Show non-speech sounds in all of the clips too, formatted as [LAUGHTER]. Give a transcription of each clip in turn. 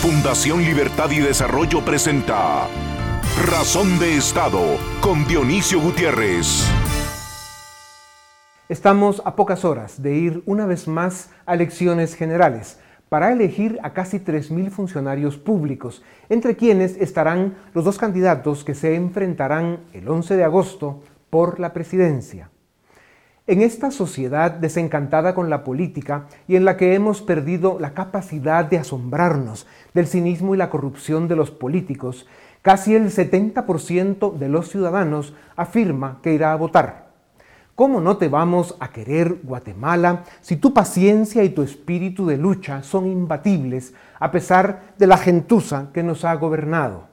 Fundación Libertad y Desarrollo presenta Razón de Estado con Dionisio Gutiérrez. Estamos a pocas horas de ir una vez más a elecciones generales para elegir a casi 3.000 funcionarios públicos, entre quienes estarán los dos candidatos que se enfrentarán el 11 de agosto por la presidencia. En esta sociedad desencantada con la política y en la que hemos perdido la capacidad de asombrarnos del cinismo y la corrupción de los políticos, casi el 70% de los ciudadanos afirma que irá a votar. ¿Cómo no te vamos a querer Guatemala si tu paciencia y tu espíritu de lucha son imbatibles a pesar de la gentuza que nos ha gobernado?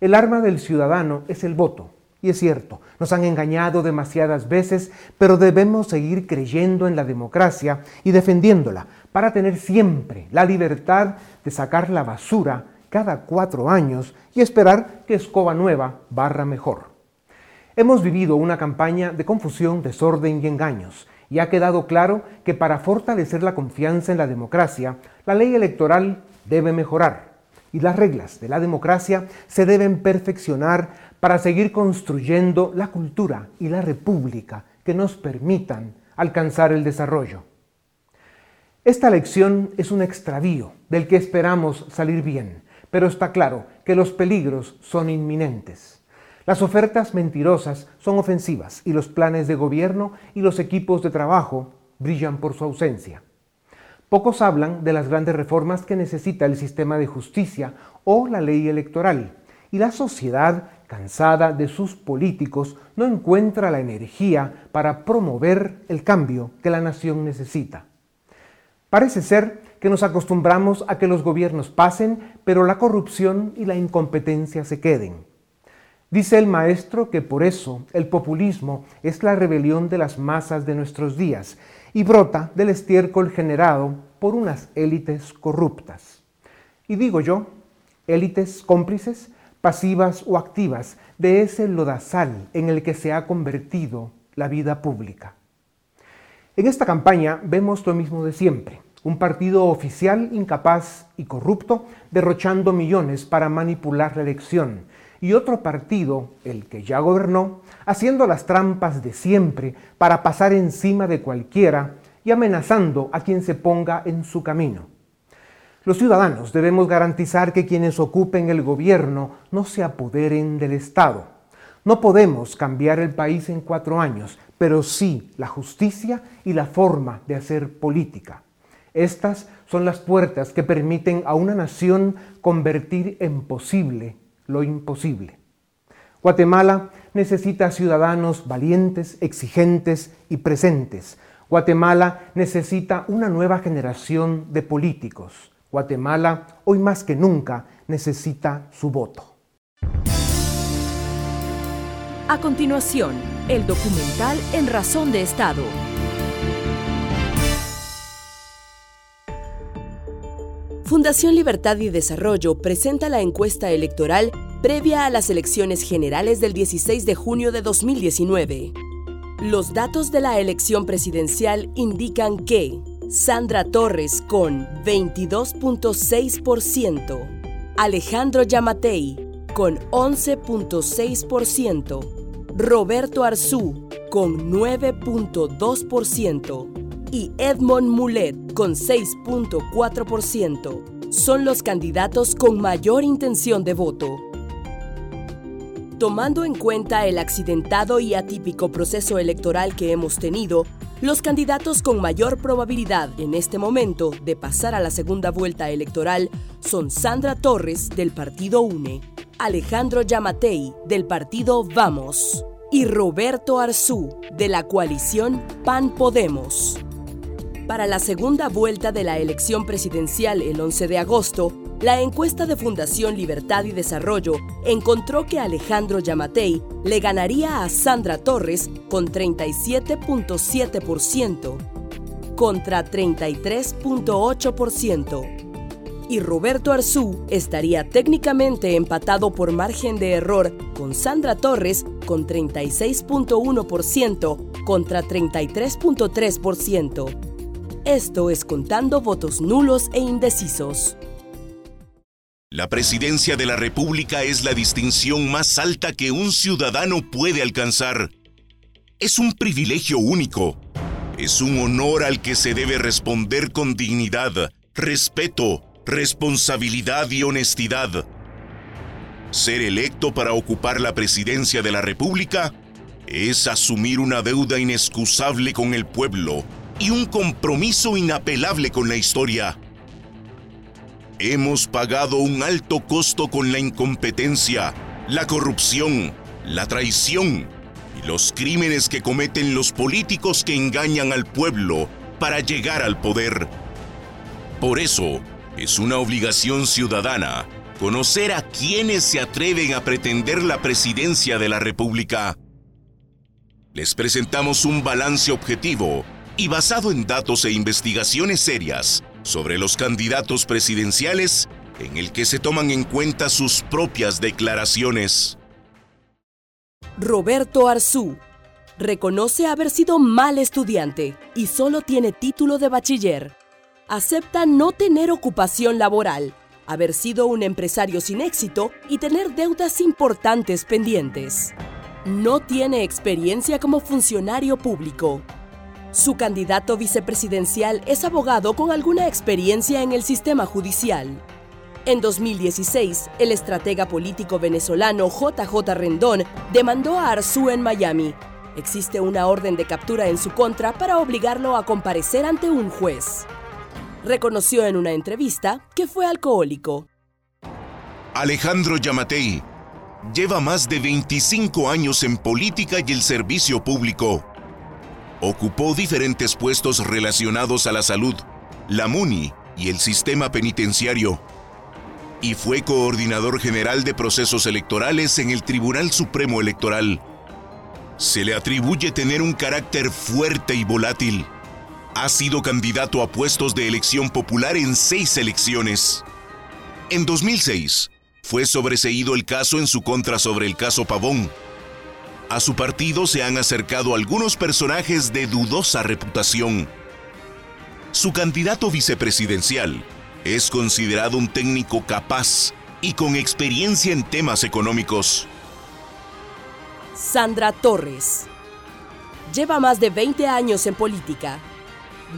El arma del ciudadano es el voto y es cierto, nos han engañado demasiadas veces, pero debemos seguir creyendo en la democracia y defendiéndola para tener siempre la libertad de sacar la basura cada cuatro años y esperar que escoba nueva barra mejor. Hemos vivido una campaña de confusión, desorden y engaños, y ha quedado claro que para fortalecer la confianza en la democracia, la ley electoral debe mejorar y las reglas de la democracia se deben perfeccionar para seguir construyendo la cultura y la república que nos permitan alcanzar el desarrollo. Esta elección es un extravío del que esperamos salir bien, pero está claro que los peligros son inminentes. Las ofertas mentirosas son ofensivas y los planes de gobierno y los equipos de trabajo brillan por su ausencia. Pocos hablan de las grandes reformas que necesita el sistema de justicia o la ley electoral, y la sociedad, cansada de sus políticos, no encuentra la energía para promover el cambio que la nación necesita. Parece ser que nos acostumbramos a que los gobiernos pasen, pero la corrupción y la incompetencia se queden. Dice el maestro que por eso el populismo es la rebelión de las masas de nuestros días y brota del estiércol generado por unas élites corruptas. Y digo yo, élites cómplices, pasivas o activas, de ese lodazal en el que se ha convertido la vida pública. En esta campaña vemos lo mismo de siempre, un partido oficial incapaz y corrupto derrochando millones para manipular la elección, y otro partido, el que ya gobernó, haciendo las trampas de siempre para pasar encima de cualquiera y amenazando a quien se ponga en su camino. Los ciudadanos debemos garantizar que quienes ocupen el gobierno no se apoderen del Estado. No podemos cambiar el país en cuatro años, pero sí la justicia y la forma de hacer política. Estas son las puertas que permiten a una nación convertir en posible lo imposible. Guatemala necesita ciudadanos valientes, exigentes y presentes. Guatemala necesita una nueva generación de políticos. Guatemala, hoy más que nunca, necesita su voto. A continuación, el documental En Razón de Estado. Fundación Libertad y Desarrollo presenta la encuesta electoral previa a las elecciones generales del 16 de junio de 2019. Los datos de la elección presidencial indican que Sandra Torres con 22.6%, Alejandro Yamatei con 11.6%, Roberto Arzú con 9.2%, y Edmond Mulet con 6.4%. Son los candidatos con mayor intención de voto. Tomando en cuenta el accidentado y atípico proceso electoral que hemos tenido, los candidatos con mayor probabilidad en este momento de pasar a la segunda vuelta electoral son Sandra Torres del partido UNE, Alejandro Yamatei del partido Vamos y Roberto Arzú de la coalición PAN Podemos. Para la segunda vuelta de la elección presidencial el 11 de agosto, la encuesta de Fundación Libertad y Desarrollo encontró que Alejandro Yamatei le ganaría a Sandra Torres con 37.7% contra 33.8% y Roberto Arzú estaría técnicamente empatado por margen de error con Sandra Torres con 36.1% contra 33.3%. Esto es contando votos nulos e indecisos. La presidencia de la República es la distinción más alta que un ciudadano puede alcanzar. Es un privilegio único. Es un honor al que se debe responder con dignidad, respeto, responsabilidad y honestidad. Ser electo para ocupar la presidencia de la República es asumir una deuda inexcusable con el pueblo y un compromiso inapelable con la historia. Hemos pagado un alto costo con la incompetencia, la corrupción, la traición y los crímenes que cometen los políticos que engañan al pueblo para llegar al poder. Por eso, es una obligación ciudadana conocer a quienes se atreven a pretender la presidencia de la República. Les presentamos un balance objetivo y basado en datos e investigaciones serias sobre los candidatos presidenciales en el que se toman en cuenta sus propias declaraciones. Roberto Arzú reconoce haber sido mal estudiante y solo tiene título de bachiller. Acepta no tener ocupación laboral, haber sido un empresario sin éxito y tener deudas importantes pendientes. No tiene experiencia como funcionario público. Su candidato vicepresidencial es abogado con alguna experiencia en el sistema judicial. En 2016, el estratega político venezolano JJ Rendón demandó a Arzú en Miami. Existe una orden de captura en su contra para obligarlo a comparecer ante un juez. Reconoció en una entrevista que fue alcohólico. Alejandro Yamatei lleva más de 25 años en política y el servicio público Ocupó diferentes puestos relacionados a la salud, la MUNI y el sistema penitenciario. Y fue coordinador general de procesos electorales en el Tribunal Supremo Electoral. Se le atribuye tener un carácter fuerte y volátil. Ha sido candidato a puestos de elección popular en seis elecciones. En 2006, fue sobreseído el caso en su contra sobre el caso Pavón, a su partido se han acercado algunos personajes de dudosa reputación. Su candidato vicepresidencial es considerado un técnico capaz y con experiencia en temas económicos. Sandra Torres. Lleva más de 20 años en política.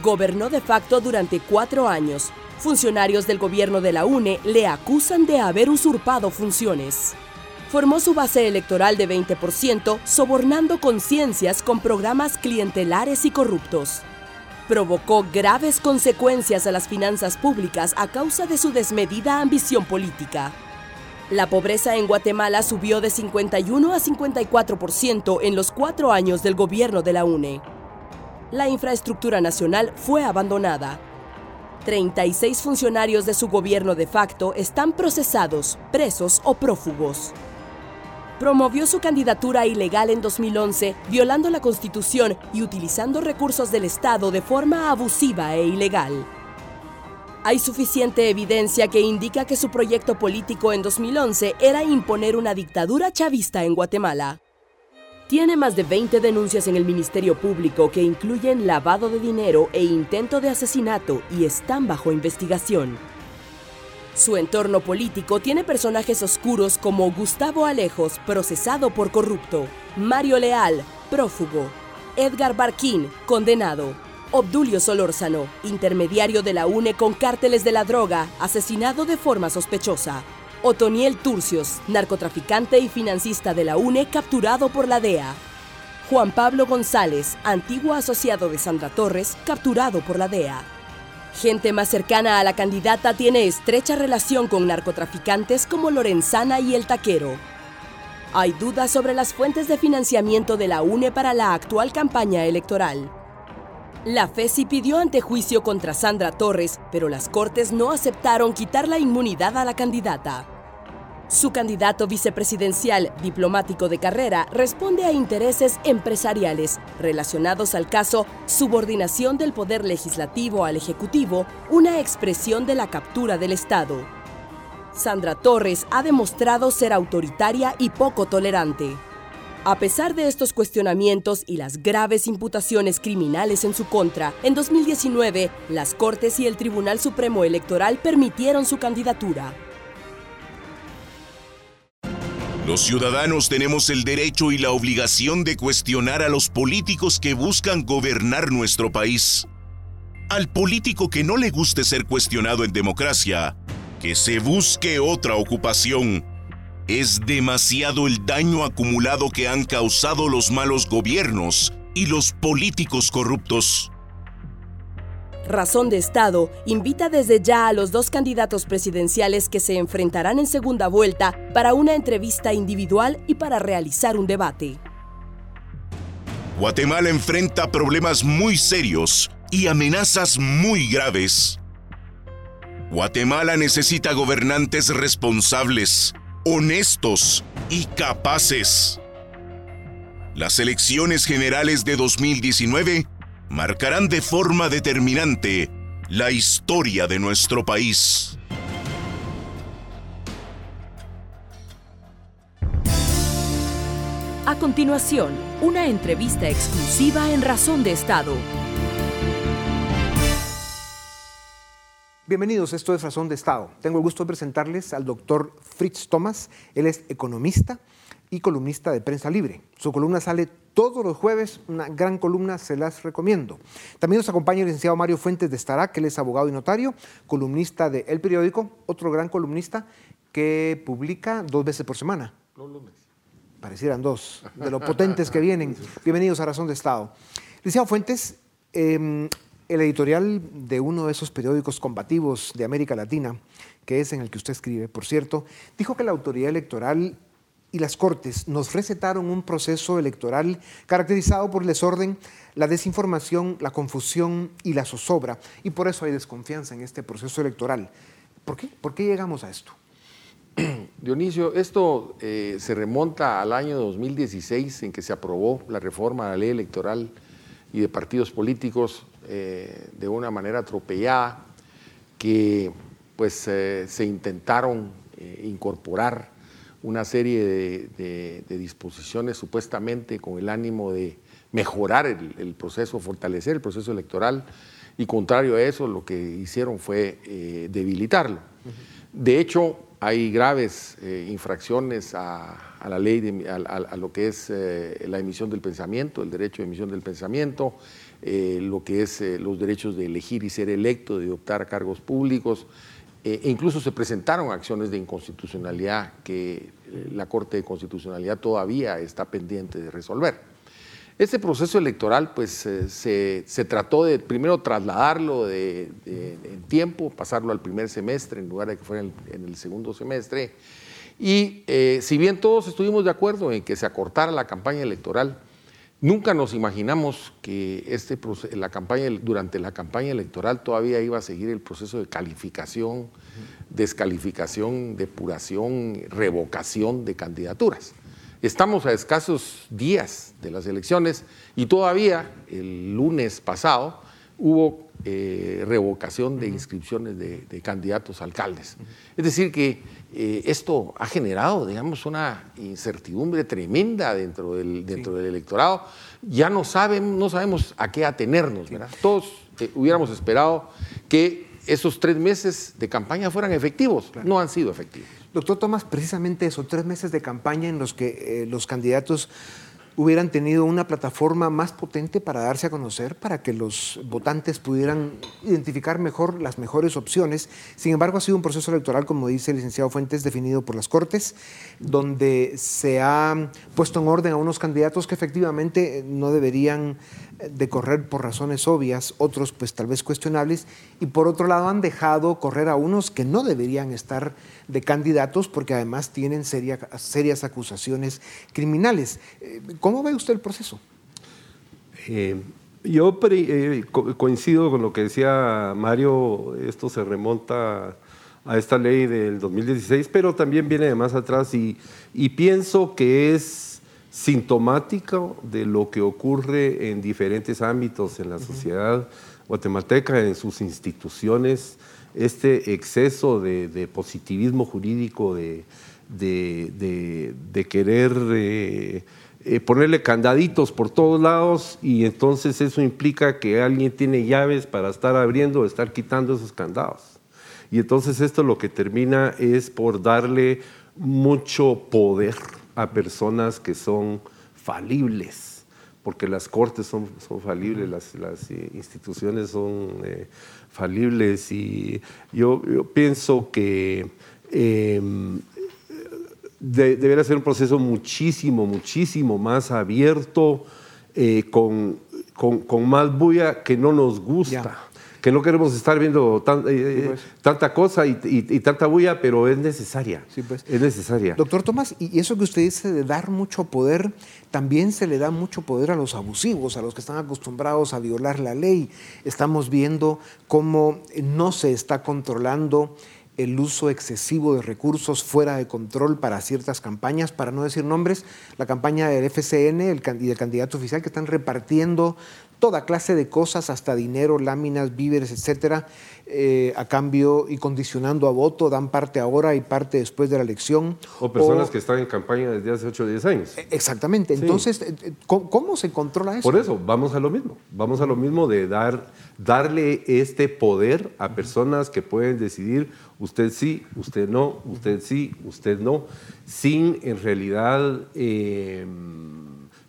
Gobernó de facto durante cuatro años. Funcionarios del gobierno de la UNE le acusan de haber usurpado funciones formó su base electoral de 20%, sobornando conciencias con programas clientelares y corruptos. Provocó graves consecuencias a las finanzas públicas a causa de su desmedida ambición política. La pobreza en Guatemala subió de 51 a 54% en los cuatro años del gobierno de la UNE. La infraestructura nacional fue abandonada. 36 funcionarios de su gobierno de facto están procesados, presos o prófugos promovió su candidatura ilegal en 2011, violando la Constitución y utilizando recursos del Estado de forma abusiva e ilegal. Hay suficiente evidencia que indica que su proyecto político en 2011 era imponer una dictadura chavista en Guatemala. Tiene más de 20 denuncias en el Ministerio Público que incluyen lavado de dinero e intento de asesinato y están bajo investigación. Su entorno político tiene personajes oscuros como Gustavo Alejos, procesado por corrupto, Mario Leal, prófugo, Edgar Barquín, condenado, Obdulio Solórzano, intermediario de la UNE con cárteles de la droga, asesinado de forma sospechosa. Otoniel Turcios, narcotraficante y financista de la UNE, capturado por la DEA. Juan Pablo González, antiguo asociado de Sandra Torres, capturado por la DEA. Gente más cercana a la candidata tiene estrecha relación con narcotraficantes como Lorenzana y el Taquero. Hay dudas sobre las fuentes de financiamiento de la UNE para la actual campaña electoral. La FESI pidió antejuicio contra Sandra Torres, pero las Cortes no aceptaron quitar la inmunidad a la candidata. Su candidato vicepresidencial, diplomático de carrera, responde a intereses empresariales relacionados al caso subordinación del poder legislativo al ejecutivo, una expresión de la captura del Estado. Sandra Torres ha demostrado ser autoritaria y poco tolerante. A pesar de estos cuestionamientos y las graves imputaciones criminales en su contra, en 2019 las Cortes y el Tribunal Supremo Electoral permitieron su candidatura. Los ciudadanos tenemos el derecho y la obligación de cuestionar a los políticos que buscan gobernar nuestro país. Al político que no le guste ser cuestionado en democracia, que se busque otra ocupación. Es demasiado el daño acumulado que han causado los malos gobiernos y los políticos corruptos. Razón de Estado invita desde ya a los dos candidatos presidenciales que se enfrentarán en segunda vuelta para una entrevista individual y para realizar un debate. Guatemala enfrenta problemas muy serios y amenazas muy graves. Guatemala necesita gobernantes responsables, honestos y capaces. Las elecciones generales de 2019 marcarán de forma determinante la historia de nuestro país. A continuación, una entrevista exclusiva en Razón de Estado. Bienvenidos, esto es Razón de Estado. Tengo el gusto de presentarles al doctor Fritz Thomas. Él es economista y columnista de Prensa Libre. Su columna sale todos los jueves, una gran columna, se las recomiendo. También nos acompaña el licenciado Mario Fuentes de Estará, que él es abogado y notario, columnista de El Periódico, otro gran columnista que publica dos veces por semana. Los lunes. Parecieran dos, de lo potentes que vienen. Bienvenidos a Razón de Estado. Licenciado Fuentes, em, el editorial de uno de esos periódicos combativos de América Latina, que es en el que usted escribe, por cierto, dijo que la autoridad electoral y las Cortes nos recetaron un proceso electoral caracterizado por el desorden, la desinformación, la confusión y la zozobra. Y por eso hay desconfianza en este proceso electoral. ¿Por qué? ¿Por qué llegamos a esto? [CLEARS THROAT] Dionisio, esto eh, se remonta al año 2016 en que se aprobó la reforma a la ley electoral y de partidos políticos eh, de una manera atropellada que pues eh, se intentaron incorporar una serie de, disposiciones supuestamente con el ánimo de mejorar el, proceso, fortalecer el proceso electoral, y contrario a eso, lo que hicieron fue eh, debilitarlo. De hecho, hay graves eh, infracciones a, la ley, a, lo que es eh, la emisión del pensamiento, el derecho de emisión del pensamiento, lo que es los derechos de elegir y ser electo, de optar a cargos públicos, e incluso se presentaron acciones de inconstitucionalidad que eh, la Corte de Constitucionalidad todavía está pendiente de resolver. Este proceso electoral, pues eh, se, trató de primero trasladarlo de, en tiempo, pasarlo al primer semestre en lugar de que fuera en, el segundo semestre. Y si bien todos estuvimos de acuerdo en que se acortara la campaña electoral, Nunca nos imaginamos que este, la campaña, durante la campaña electoral todavía iba a seguir el proceso de calificación, descalificación, depuración, revocación de candidaturas. Estamos a escasos días de las elecciones y todavía el lunes pasado hubo eh, revocación de inscripciones de, candidatos alcaldes. Es decir, que eh, esto ha generado, digamos, una incertidumbre tremenda dentro del, dentro del electorado. Ya no, saben, no sabemos a qué atenernos, ¿verdad? Todos eh, hubiéramos esperado que esos tres meses de campaña fueran efectivos. No han sido efectivos. Doctor Tomás, precisamente esos tres meses de campaña en los que los candidatos hubieran tenido una plataforma más potente para darse a conocer, para que los votantes pudieran identificar mejor las mejores opciones. Sin embargo, ha sido un proceso electoral, como dice el licenciado Fuentes, definido por las Cortes, donde se ha puesto en orden a unos candidatos que efectivamente no deberían de correr por razones obvias, otros pues tal vez cuestionables, y por otro lado han dejado correr a unos que no deberían estar de candidatos porque además tienen serias acusaciones criminales. ¿Cómo ve usted el proceso? Eh, yo eh, coincido con lo que decía Mario, esto se remonta a esta ley del 2016, pero también viene de más atrás y, y pienso que es sintomático de lo que ocurre en diferentes ámbitos en la sociedad guatemalteca, en sus instituciones, este exceso de, positivismo jurídico, de, de, querer eh, eh, ponerle candaditos por todos lados y entonces eso implica que alguien tiene llaves para estar abriendo o estar quitando esos candados. Y entonces esto lo que termina es por darle mucho poder a personas que son falibles, porque las cortes son, son falibles, las, las instituciones son eh, falibles y yo, pienso que eh, debería ser un proceso muchísimo, muchísimo más abierto, eh, con, con, más bulla que no nos gusta que no queremos estar viendo eh, eh, pues. tanta cosa y, tanta bulla, pero es necesaria. Sí, pues. Es necesaria. Doctor Tomás, y eso que usted dice de dar mucho poder, también se le da mucho poder a los abusivos, a los que están acostumbrados a violar la ley. Estamos viendo cómo no se está controlando el uso excesivo de recursos fuera de control para ciertas campañas, para no decir nombres, la campaña del FCN y del candidato oficial que están repartiendo toda clase de cosas, hasta dinero, láminas, víveres, etcétera, eh, a cambio y condicionando a voto, dan parte ahora y parte después de la elección. O personas que están en campaña desde hace 8 o 10 años. E, exactamente. Entonces, eh, ¿cómo, se controla eso? Por eso, vamos a lo mismo. Vamos a lo mismo de dar, darle este poder a personas que pueden decidir usted sí, usted no, usted sí, usted no, sin en realidad eh,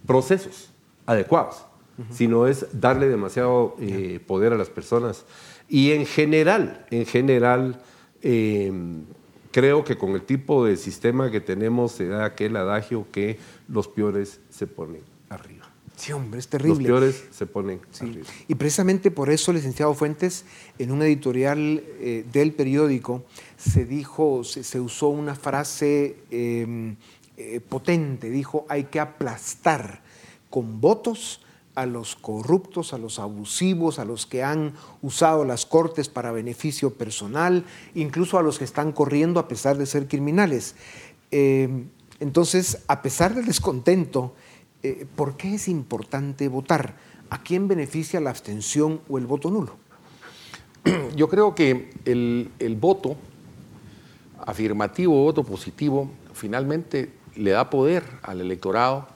procesos adecuados sino es darle demasiado eh, poder a las personas. Y en general, en general, em, creo que con el tipo de sistema que tenemos se da aquel adagio que los peores se ponen arriba. Sí, hombre, es terrible. Los peores se ponen arriba. Y precisamente por eso, licenciado Fuentes, en un editorial eh, del periódico se dijo, se, usó una frase em, eh, potente, dijo, hay que aplastar con votos a los corruptos, a los abusivos, a los que han usado las cortes para beneficio personal, incluso a los que están corriendo a pesar de ser criminales. Eh, entonces, a pesar del descontento, eh, ¿por qué es importante votar? ¿A quién beneficia la abstención o el voto nulo? [CLEARS THROAT] Yo creo que el, voto afirmativo, voto positivo, finalmente le da poder al electorado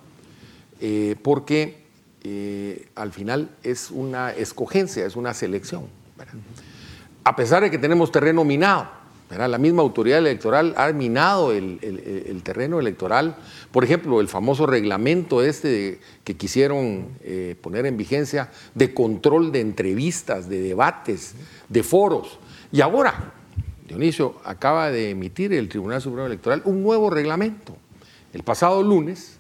eh, porque eh, al final es una escogencia, es una selección. A pesar de que tenemos terreno minado, la misma autoridad electoral ha minado el, terreno electoral. Por ejemplo, el famoso reglamento este que quisieron eh, poner en vigencia de control de entrevistas, de debates, de foros. Y ahora, Dionisio, acaba de emitir el Tribunal Supremo Electoral un nuevo reglamento. El pasado lunes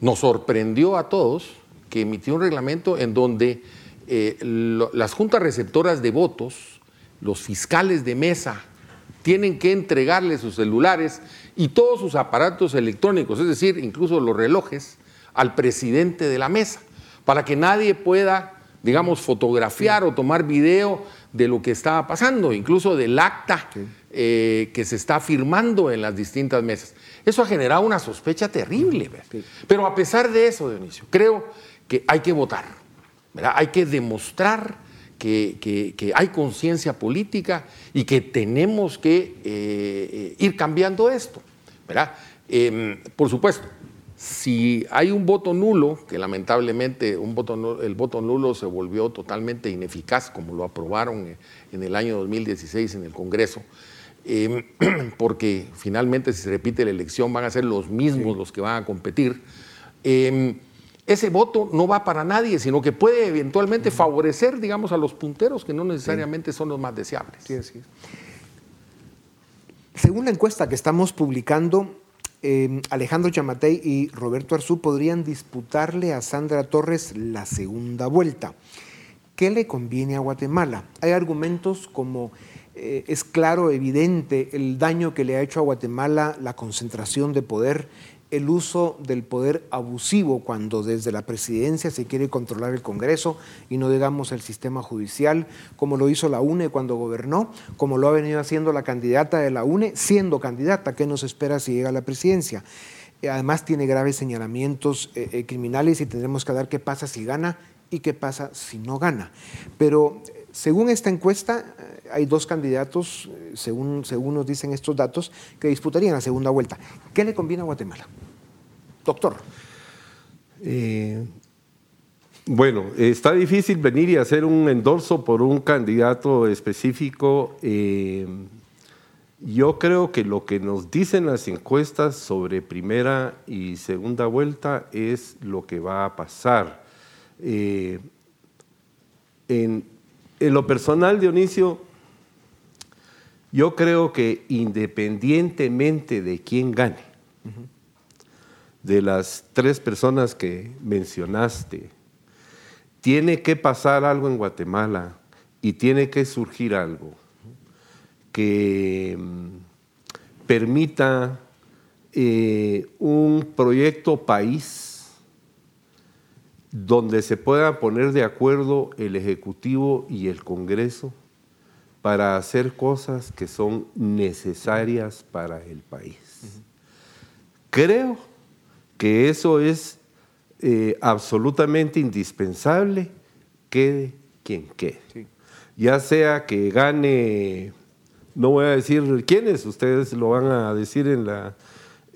nos sorprendió a todos que emitió un reglamento en donde eh, las juntas receptoras de votos, los fiscales de mesa, tienen que entregarle sus celulares y todos sus aparatos electrónicos, es decir, incluso los relojes, al presidente de la mesa, para que nadie pueda, digamos, fotografiar o tomar video de lo que estaba pasando, incluso del acta eh, que se está firmando en las distintas mesas. Eso ha generado una sospecha terrible. Pero a pesar de eso, Dionisio, creo que hay que votar, ¿verdad? hay que demostrar que, hay conciencia política y que tenemos que eh, ir cambiando esto. ¿verdad? Em, por supuesto, si hay un voto nulo, que lamentablemente un voto el voto nulo se volvió totalmente ineficaz, como lo aprobaron en el año 2016 en el Congreso, em, [CLEARS THROAT] porque finalmente si se repite la elección van a ser los mismos los que van a competir. Em, ese voto no va para nadie, sino que puede eventualmente favorecer, digamos, a los punteros que no necesariamente son los más deseables. Sí, sí. Según la encuesta que estamos publicando, eh, Alejandro Chamatei y Roberto Arzú podrían disputarle a Sandra Torres la segunda vuelta. ¿Qué le conviene a Guatemala? Hay argumentos como eh, es claro, evidente, el daño que le ha hecho a Guatemala la concentración de poder el uso del poder abusivo cuando desde la presidencia se quiere controlar el Congreso y no digamos el sistema judicial, como lo hizo la UNE cuando gobernó, como lo ha venido haciendo la candidata de la UNE siendo candidata, ¿qué nos espera si llega a la presidencia? Eh, además tiene graves señalamientos eh, eh, criminales y tendremos que ver qué pasa si gana y qué pasa si no gana. Pero según esta encuesta, hay dos candidatos, según, según nos dicen estos datos, que disputarían la segunda vuelta. ¿Qué le conviene a Guatemala? Doctor. Eh, bueno, está difícil venir y hacer un endorso por un candidato específico. Eh, Yo creo que lo que nos dicen las encuestas sobre primera y segunda vuelta es lo que va a pasar. Eh, en, lo personal, Dionisio, yo creo que independientemente de quién gane, de las tres personas que mencionaste, tiene que pasar algo en Guatemala y tiene que surgir algo que mm, permita eh, un proyecto país donde se pueda poner de acuerdo el Ejecutivo y el Congreso para hacer cosas que son necesarias para el país. Creo que eso es eh, absolutamente indispensable, quede quien quede. Ya sea que gane no voy a decir quiénes, ustedes lo van a decir en, la,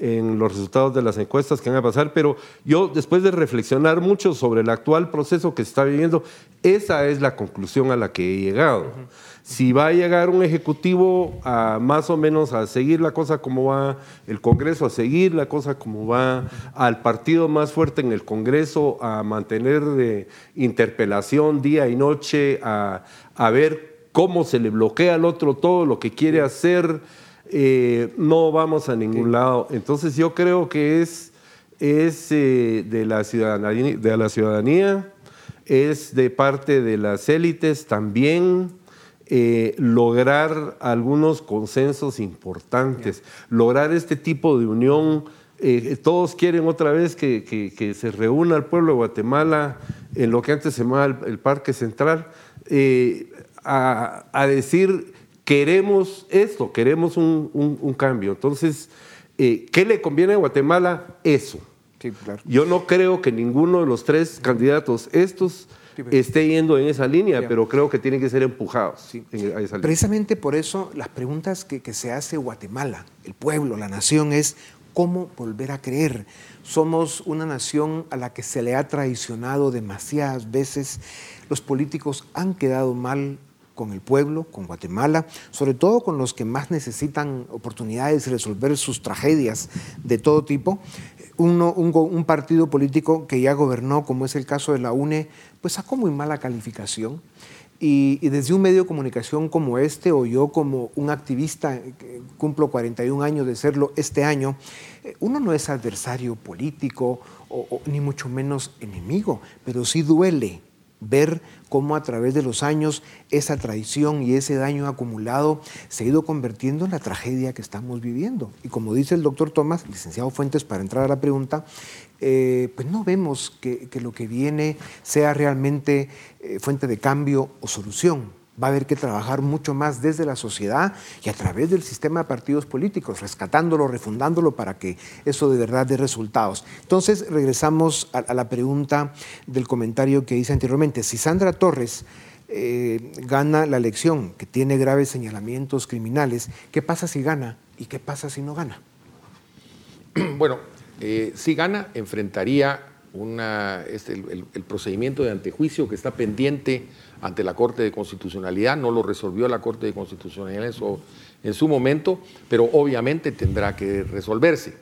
en los resultados de las encuestas que van a pasar, pero yo después de reflexionar mucho sobre el actual proceso que se está viviendo, esa es la conclusión a la que he llegado. Si va a llegar un ejecutivo a más o menos a seguir la cosa como va, el Congreso a seguir la cosa como va, al partido más fuerte en el Congreso a mantener de interpelación día y noche, a, a ver cómo se le bloquea al otro todo lo que quiere hacer, eh, no vamos a ningún lado. Entonces yo creo que es, es eh, de, la ciudadanía, de la ciudadanía, es de parte de las élites también. Eh, lograr algunos consensos importantes, lograr este tipo de unión. todos quieren otra vez que, se reúna el pueblo de Guatemala en lo que antes se llamaba el, Parque Central a, decir, queremos esto, queremos un, cambio. Entonces, eh, ¿qué le conviene a Guatemala? Eso. Yo no creo que ninguno de los tres candidatos estos esté yendo en esa línea, pero creo que tienen que ser empujados Precisamente por eso las preguntas que, que se hace Guatemala, el pueblo, la nación, es cómo volver a creer. Somos una nación a la que se le ha traicionado demasiadas veces. Los políticos han quedado mal con el pueblo, con Guatemala, sobre todo con los que más necesitan oportunidades de resolver sus tragedias de todo tipo. Uno, un, partido político que ya gobernó, como es el caso de la UNE, pues sacó muy mala calificación. Y, y, desde un medio de comunicación como este, o yo como un activista, que cumplo 41 años de serlo este año, eh, uno no es adversario político, o, ni mucho menos enemigo, pero sí duele ver cómo a través de los años esa traición y ese daño acumulado se ha ido convirtiendo en la tragedia que estamos viviendo. Y como dice el doctor Tomás, licenciado Fuentes, para entrar a la pregunta, eh, pues no vemos que, lo que viene sea realmente eh, fuente de cambio o solución va a haber que trabajar mucho más desde la sociedad y a través del sistema de partidos políticos, rescatándolo, refundándolo para que eso de verdad dé resultados. Entonces, regresamos a, la pregunta del comentario que hice anteriormente. Si Sandra Torres eh, gana la elección, que tiene graves señalamientos criminales, ¿qué pasa si gana y qué pasa si no gana? [CLEARS THROAT] Bueno, eh, si gana, enfrentaría este, el, procedimiento de antejuicio que está pendiente ante la Corte de Constitucionalidad, no lo resolvió la Corte de Constitucionalidad en su, momento, pero obviamente tendrá que resolverse.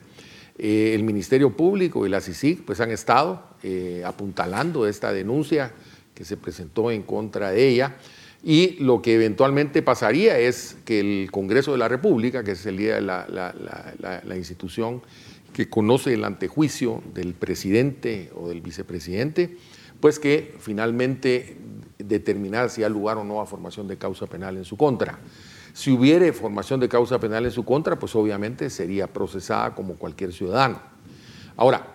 Eh, el Ministerio Público y la CICIG pues, han estado eh, apuntalando esta denuncia que se presentó en contra de ella y lo que eventualmente pasaría es que el Congreso de la República, que es el día de la institución que conoce el antejuicio del presidente o del vicepresidente, pues que finalmente determinar si hay lugar o no a formación de causa penal en su contra. Si hubiere formación de causa penal en su contra, pues obviamente sería procesada como cualquier ciudadano. Ahora,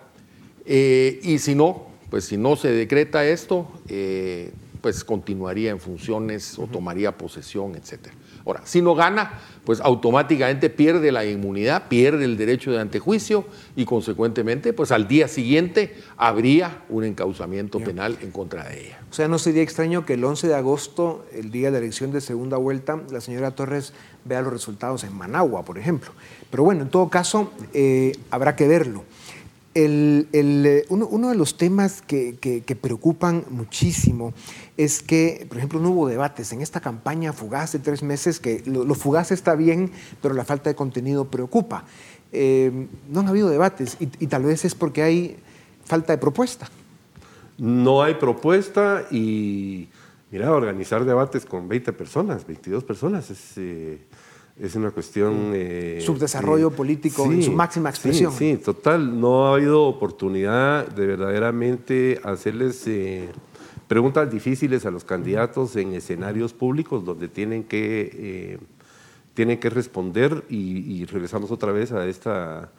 eh, y si no, pues si no se decreta esto, eh, pues continuaría en funciones o tomaría posesión, etcétera. Ahora, si no gana, pues automáticamente pierde la inmunidad, pierde el derecho de antejuicio y consecuentemente, pues al día siguiente habría un encauzamiento penal en contra de ella. O sea, no sería extraño que el 11 de agosto, el día de la elección de segunda vuelta, la señora Torres vea los resultados en Managua, por ejemplo. Pero bueno, en todo caso, eh, habrá que verlo. Eh, uno, de los temas que, preocupan muchísimo es que, por ejemplo, no hubo debates en esta campaña fugaz de tres meses, que lo, fugaz está bien, pero la falta de contenido preocupa. Eh, no han habido debates y, tal vez es porque hay falta de propuesta. No hay propuesta y, mira, organizar debates con 20 personas, 22 personas es... Eh, es una cuestión... Eh, Subdesarrollo político en su máxima expresión. Sí, total. No ha habido oportunidad de verdaderamente hacerles eh, preguntas difíciles a los candidatos en escenarios públicos donde tienen que, eh, tienen que responder y, regresamos otra vez a esta...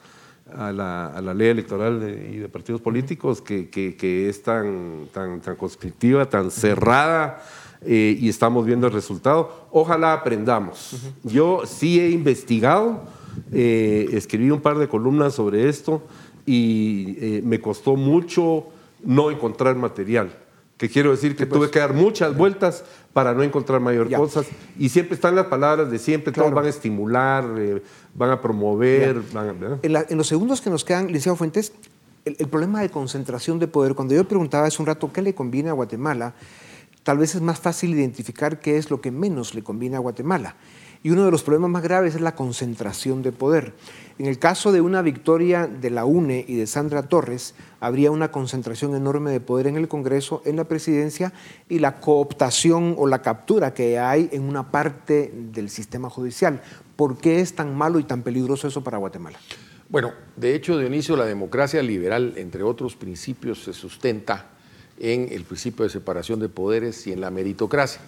A la, ley electoral y de partidos políticos que, que, es tan, tan, tan conscriptiva, tan cerrada, eh, y estamos viendo el resultado. Ojalá aprendamos. Yo sí he investigado, eh, escribí un par de columnas sobre esto y eh, me costó mucho no encontrar material. Que quiero decir que tuve pues. que dar muchas vueltas para no encontrar mayor cosas. Y siempre están las palabras de siempre, todos van a estimular, van a promover. en, los segundos que nos quedan, Liceo Fuentes, el, el, problema de concentración de poder, cuando yo preguntaba hace un rato qué le conviene a Guatemala, tal vez es más fácil identificar qué es lo que menos le conviene a Guatemala. Y uno de los problemas más graves es la concentración de poder. En el caso de una victoria de la UNE y de Sandra Torres, habría una concentración enorme de poder en el Congreso, en la presidencia y la cooptación o la captura que hay en una parte del sistema judicial. ¿Por qué es tan malo y tan peligroso eso para Guatemala? Bueno, de hecho, Dionisio, la democracia liberal, entre otros principios, se sustenta en el principio de separación de poderes y en la meritocracia.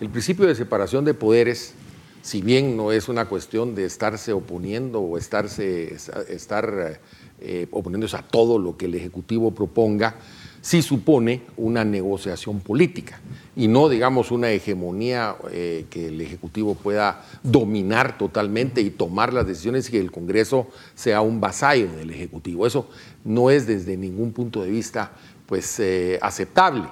El principio de separación de poderes, si bien no es una cuestión de estarse oponiendo o estarse, estar eh, oponiéndose a todo lo que el Ejecutivo proponga, sí supone una negociación política y no, digamos, una hegemonía eh, que el Ejecutivo pueda dominar totalmente y tomar las decisiones y que el Congreso sea un vasallo del Ejecutivo. Eso no es desde ningún punto de vista pues, eh, aceptable.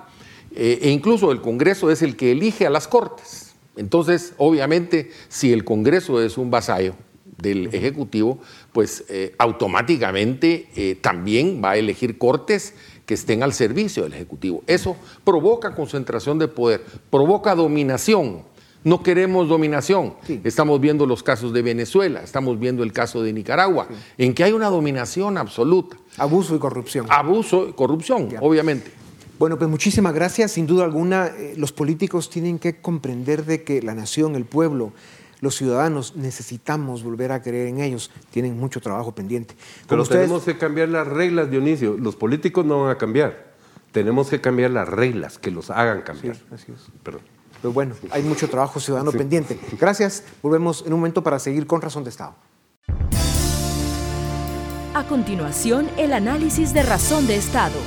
Eh, e incluso el Congreso es el que elige a las Cortes. Entonces, obviamente, si el Congreso es un vasallo del Ejecutivo, pues eh, automáticamente también va a elegir Cortes que estén al servicio del Ejecutivo. Eso provoca concentración de poder, provoca dominación. No queremos dominación. Estamos viendo los casos de Venezuela, estamos viendo el caso de Nicaragua, en que hay una dominación absoluta. Abuso y corrupción. Abuso y corrupción, obviamente. Bueno, pues muchísimas gracias. Sin duda alguna, eh, los políticos tienen que comprender de que la nación, el pueblo, los ciudadanos necesitamos volver a creer en ellos. Tienen mucho trabajo pendiente. Pero tenemos que cambiar las reglas, Dionisio. Los políticos no van a cambiar. Tenemos que cambiar las reglas que los hagan cambiar. Sí, así es. Perdón. Pero bueno, hay mucho trabajo ciudadano pendiente. Gracias. Volvemos en un momento para seguir con Razón de Estado. A continuación, el análisis de razón de Estado.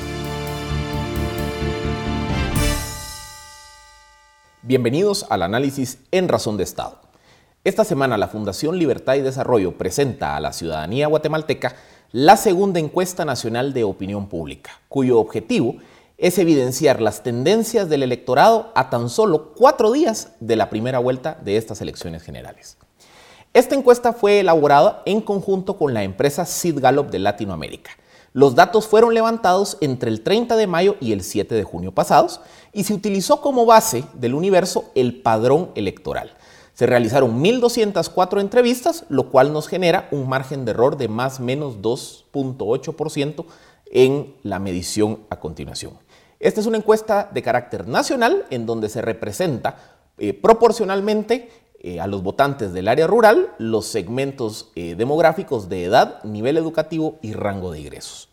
Bienvenidos al análisis en razón de Estado. Esta semana la Fundación Libertad y Desarrollo presenta a la ciudadanía guatemalteca la segunda encuesta nacional de opinión pública, cuyo objetivo es evidenciar las tendencias del electorado a tan solo cuatro días de la primera vuelta de estas elecciones generales. Esta encuesta fue elaborada en conjunto con la empresa Sid Gallup de Latinoamérica. Los datos fueron levantados entre el 30 de mayo y el 7 de junio pasados y se utilizó como base del universo el padrón electoral. Se realizaron 1.204 entrevistas, lo cual nos genera un margen de error de más o menos 2.8% en la medición a continuación. Esta es una encuesta de carácter nacional en donde se representa eh, proporcionalmente eh, a los votantes del área rural los segmentos eh, demográficos de edad, nivel educativo y rango de ingresos.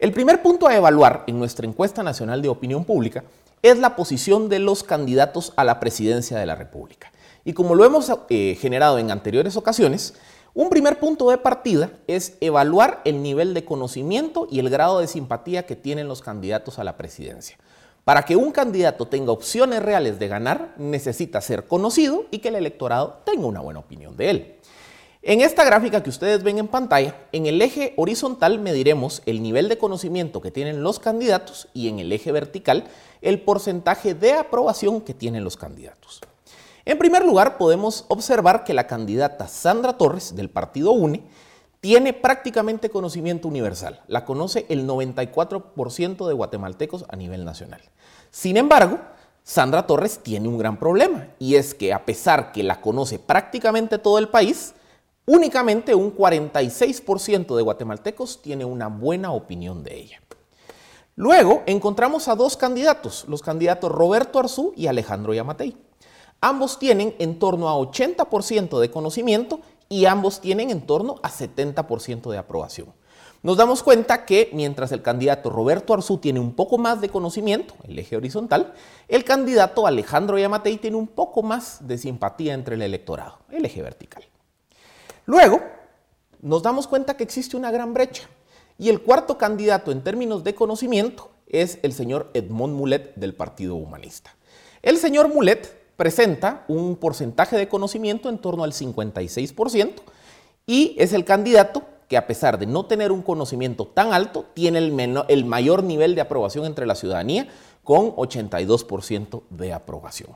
El primer punto a evaluar en nuestra encuesta nacional de opinión pública es la posición de los candidatos a la presidencia de la República. Y como lo hemos generado en anteriores ocasiones, un primer punto de partida es evaluar el nivel de conocimiento y el grado de simpatía que tienen los candidatos a la presidencia. Para que un candidato tenga opciones reales de ganar, necesita ser conocido y que el electorado tenga una buena opinión de él. En esta gráfica que ustedes ven en pantalla, en el eje horizontal mediremos el nivel de conocimiento que tienen los candidatos y en el eje vertical el porcentaje de aprobación que tienen los candidatos. En primer lugar, podemos observar que la candidata Sandra Torres del partido UNE tiene prácticamente conocimiento universal. La conoce el 94% de guatemaltecos a nivel nacional. Sin embargo, Sandra Torres tiene un gran problema y es que a pesar que la conoce prácticamente todo el país, únicamente un 46% de guatemaltecos tiene una buena opinión de ella. Luego encontramos a dos candidatos, los candidatos Roberto Arzú y Alejandro Yamatei. Ambos tienen en torno a 80% de conocimiento y ambos tienen en torno a 70% de aprobación. Nos damos cuenta que mientras el candidato Roberto Arzú tiene un poco más de conocimiento, el eje horizontal, el candidato Alejandro Yamatei tiene un poco más de simpatía entre el electorado, el eje vertical. Luego, nos damos cuenta que existe una gran brecha y el cuarto candidato en términos de conocimiento es el señor Edmond Mulet del Partido Humanista. El señor Mulet presenta un porcentaje de conocimiento en torno al 56% y es el candidato que a pesar de no tener un conocimiento tan alto, tiene el, el mayor nivel de aprobación entre la ciudadanía con 82% de aprobación.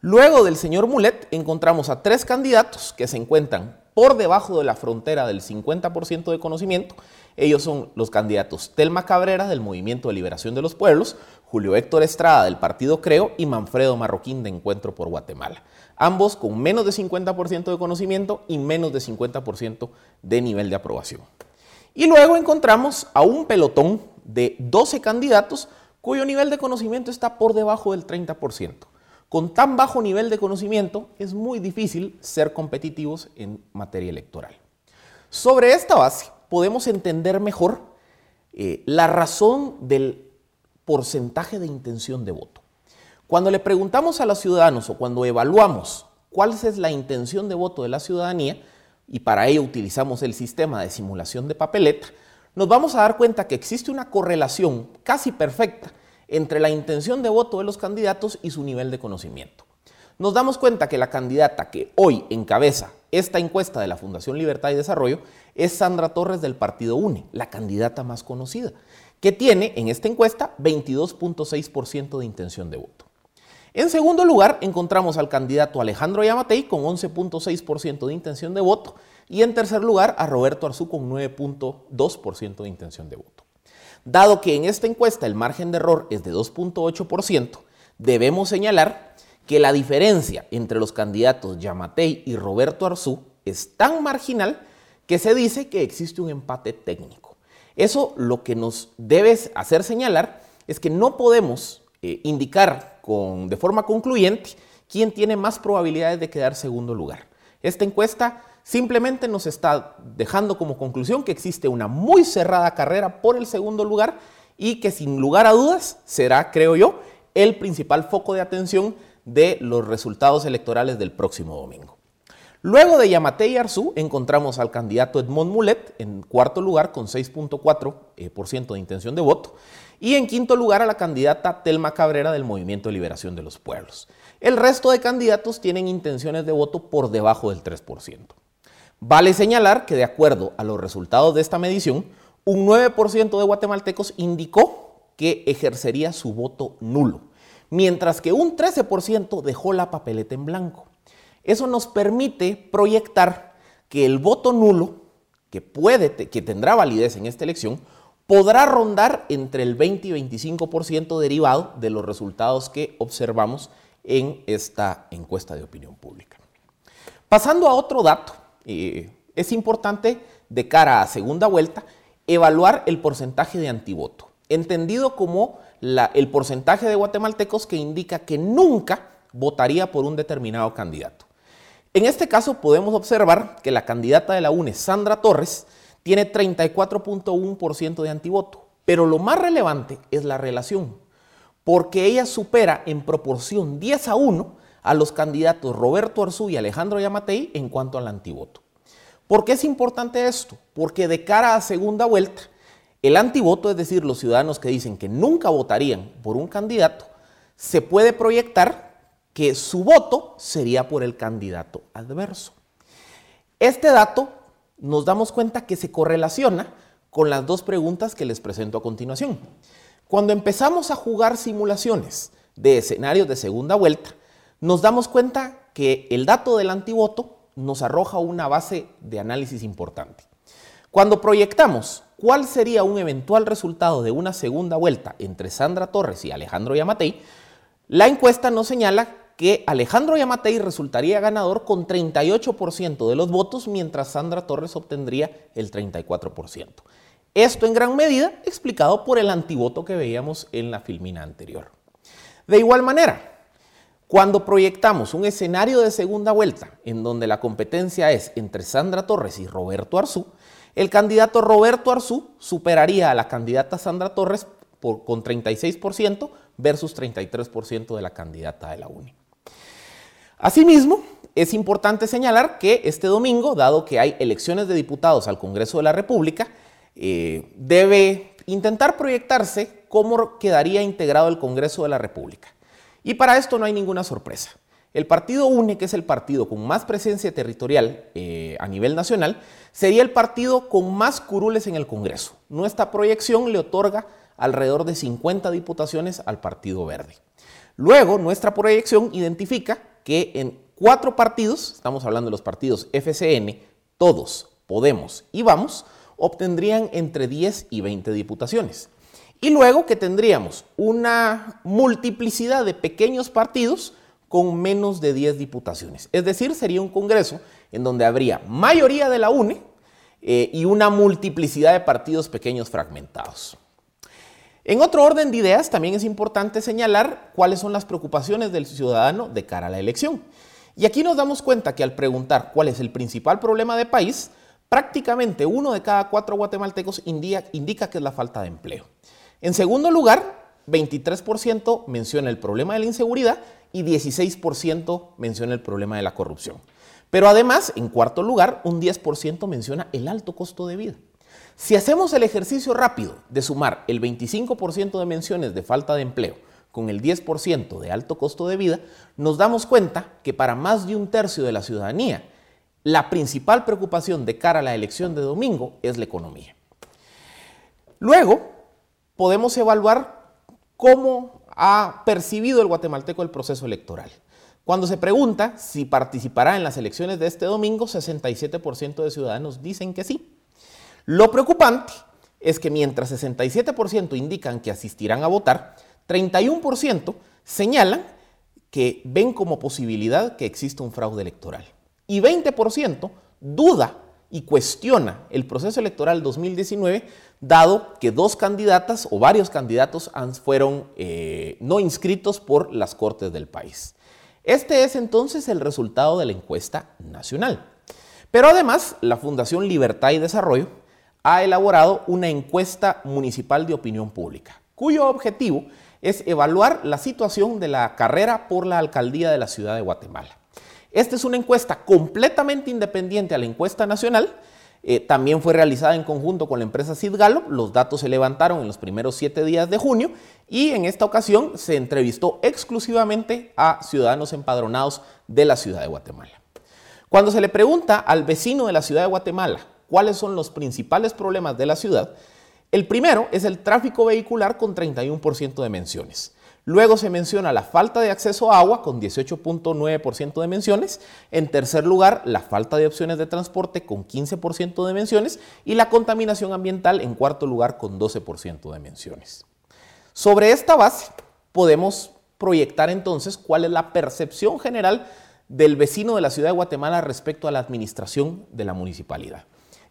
Luego del señor Mulet encontramos a tres candidatos que se encuentran por debajo de la frontera del 50% de conocimiento. Ellos son los candidatos Telma Cabrera del Movimiento de Liberación de los Pueblos, Julio Héctor Estrada del Partido Creo y Manfredo Marroquín de Encuentro por Guatemala. Ambos con menos de 50% de conocimiento y menos de 50% de nivel de aprobación. Y luego encontramos a un pelotón de 12 candidatos cuyo nivel de conocimiento está por debajo del 30%. Con tan bajo nivel de conocimiento es muy difícil ser competitivos en materia electoral. Sobre esta base podemos entender mejor eh, la razón del porcentaje de intención de voto. Cuando le preguntamos a los ciudadanos o cuando evaluamos cuál es la intención de voto de la ciudadanía, y para ello utilizamos el sistema de simulación de papeleta, nos vamos a dar cuenta que existe una correlación casi perfecta entre la intención de voto de los candidatos y su nivel de conocimiento. Nos damos cuenta que la candidata que hoy encabeza esta encuesta de la Fundación Libertad y Desarrollo es Sandra Torres del Partido UNE, la candidata más conocida que tiene en esta encuesta 22.6% de intención de voto. En segundo lugar, encontramos al candidato Alejandro Yamatei con 11.6% de intención de voto y en tercer lugar a Roberto Arzú con 9.2% de intención de voto. Dado que en esta encuesta el margen de error es de 2.8%, debemos señalar que la diferencia entre los candidatos Yamatei y Roberto Arzú es tan marginal que se dice que existe un empate técnico. Eso lo que nos debe hacer señalar es que no podemos eh, indicar con, de forma concluyente quién tiene más probabilidades de quedar segundo lugar. Esta encuesta simplemente nos está dejando como conclusión que existe una muy cerrada carrera por el segundo lugar y que sin lugar a dudas será, creo yo, el principal foco de atención de los resultados electorales del próximo domingo. Luego de Yamate y Arzú encontramos al candidato Edmond Mulet en cuarto lugar con 6.4% eh, de intención de voto y en quinto lugar a la candidata Telma Cabrera del Movimiento de Liberación de los Pueblos. El resto de candidatos tienen intenciones de voto por debajo del 3%. Vale señalar que de acuerdo a los resultados de esta medición, un 9% de guatemaltecos indicó que ejercería su voto nulo, mientras que un 13% dejó la papeleta en blanco. Eso nos permite proyectar que el voto nulo, que, puede, que tendrá validez en esta elección, podrá rondar entre el 20 y 25% derivado de los resultados que observamos en esta encuesta de opinión pública. Pasando a otro dato, eh, es importante de cara a segunda vuelta evaluar el porcentaje de antivoto, entendido como el porcentaje de guatemaltecos que indica que nunca votaría por un determinado candidato. En este caso podemos observar que la candidata de la UNE, Sandra Torres, tiene 34.1% de antivoto. Pero lo más relevante es la relación, porque ella supera en proporción 10 a 1 a los candidatos Roberto Arzú y Alejandro Yamatei en cuanto al antivoto. ¿Por qué es importante esto? Porque de cara a segunda vuelta, el antivoto, es decir, los ciudadanos que dicen que nunca votarían por un candidato, se puede proyectar que su voto sería por el candidato adverso. Este dato nos damos cuenta que se correlaciona con las dos preguntas que les presento a continuación. Cuando empezamos a jugar simulaciones de escenarios de segunda vuelta, nos damos cuenta que el dato del antivoto nos arroja una base de análisis importante. Cuando proyectamos cuál sería un eventual resultado de una segunda vuelta entre Sandra Torres y Alejandro Yamatei, la encuesta nos señala que Alejandro Yamatei resultaría ganador con 38% de los votos, mientras Sandra Torres obtendría el 34%. Esto en gran medida explicado por el antivoto que veíamos en la filmina anterior. De igual manera, cuando proyectamos un escenario de segunda vuelta en donde la competencia es entre Sandra Torres y Roberto Arzú, el candidato Roberto Arzú superaría a la candidata Sandra Torres con 36% versus 33% de la candidata de la UNI. Asimismo, es importante señalar que este domingo, dado que hay elecciones de diputados al Congreso de la República, eh, debe intentar proyectarse cómo quedaría integrado el Congreso de la República. Y para esto no hay ninguna sorpresa. El partido UNE, que es el partido con más presencia territorial eh, a nivel nacional, sería el partido con más curules en el Congreso. Nuestra proyección le otorga alrededor de 50 diputaciones al Partido Verde. Luego, nuestra proyección identifica que en cuatro partidos, estamos hablando de los partidos FCN, todos, Podemos y Vamos, obtendrían entre 10 y 20 diputaciones. Y luego que tendríamos una multiplicidad de pequeños partidos con menos de 10 diputaciones. Es decir, sería un Congreso en donde habría mayoría de la UNE eh, y una multiplicidad de partidos pequeños fragmentados. En otro orden de ideas, también es importante señalar cuáles son las preocupaciones del ciudadano de cara a la elección. Y aquí nos damos cuenta que al preguntar cuál es el principal problema de país, prácticamente uno de cada cuatro guatemaltecos indica que es la falta de empleo. En segundo lugar, 23% menciona el problema de la inseguridad y 16% menciona el problema de la corrupción. Pero además, en cuarto lugar, un 10% menciona el alto costo de vida. Si hacemos el ejercicio rápido de sumar el 25% de menciones de falta de empleo con el 10% de alto costo de vida, nos damos cuenta que para más de un tercio de la ciudadanía, la principal preocupación de cara a la elección de domingo es la economía. Luego, podemos evaluar cómo ha percibido el guatemalteco el proceso electoral. Cuando se pregunta si participará en las elecciones de este domingo, 67% de ciudadanos dicen que sí. Lo preocupante es que mientras 67% indican que asistirán a votar, 31% señalan que ven como posibilidad que exista un fraude electoral. Y 20% duda y cuestiona el proceso electoral 2019, dado que dos candidatas o varios candidatos fueron eh, no inscritos por las Cortes del país. Este es entonces el resultado de la encuesta nacional. Pero además, la Fundación Libertad y Desarrollo ha elaborado una encuesta municipal de opinión pública, cuyo objetivo es evaluar la situación de la carrera por la alcaldía de la ciudad de Guatemala. Esta es una encuesta completamente independiente a la encuesta nacional. Eh, también fue realizada en conjunto con la empresa Sid Gallup. Los datos se levantaron en los primeros siete días de junio y en esta ocasión se entrevistó exclusivamente a ciudadanos empadronados de la ciudad de Guatemala. Cuando se le pregunta al vecino de la ciudad de Guatemala cuáles son los principales problemas de la ciudad, el primero es el tráfico vehicular con 31% de menciones. Luego se menciona la falta de acceso a agua con 18.9% de menciones. En tercer lugar, la falta de opciones de transporte con 15% de menciones. Y la contaminación ambiental en cuarto lugar con 12% de menciones. Sobre esta base podemos proyectar entonces cuál es la percepción general del vecino de la ciudad de Guatemala respecto a la administración de la municipalidad.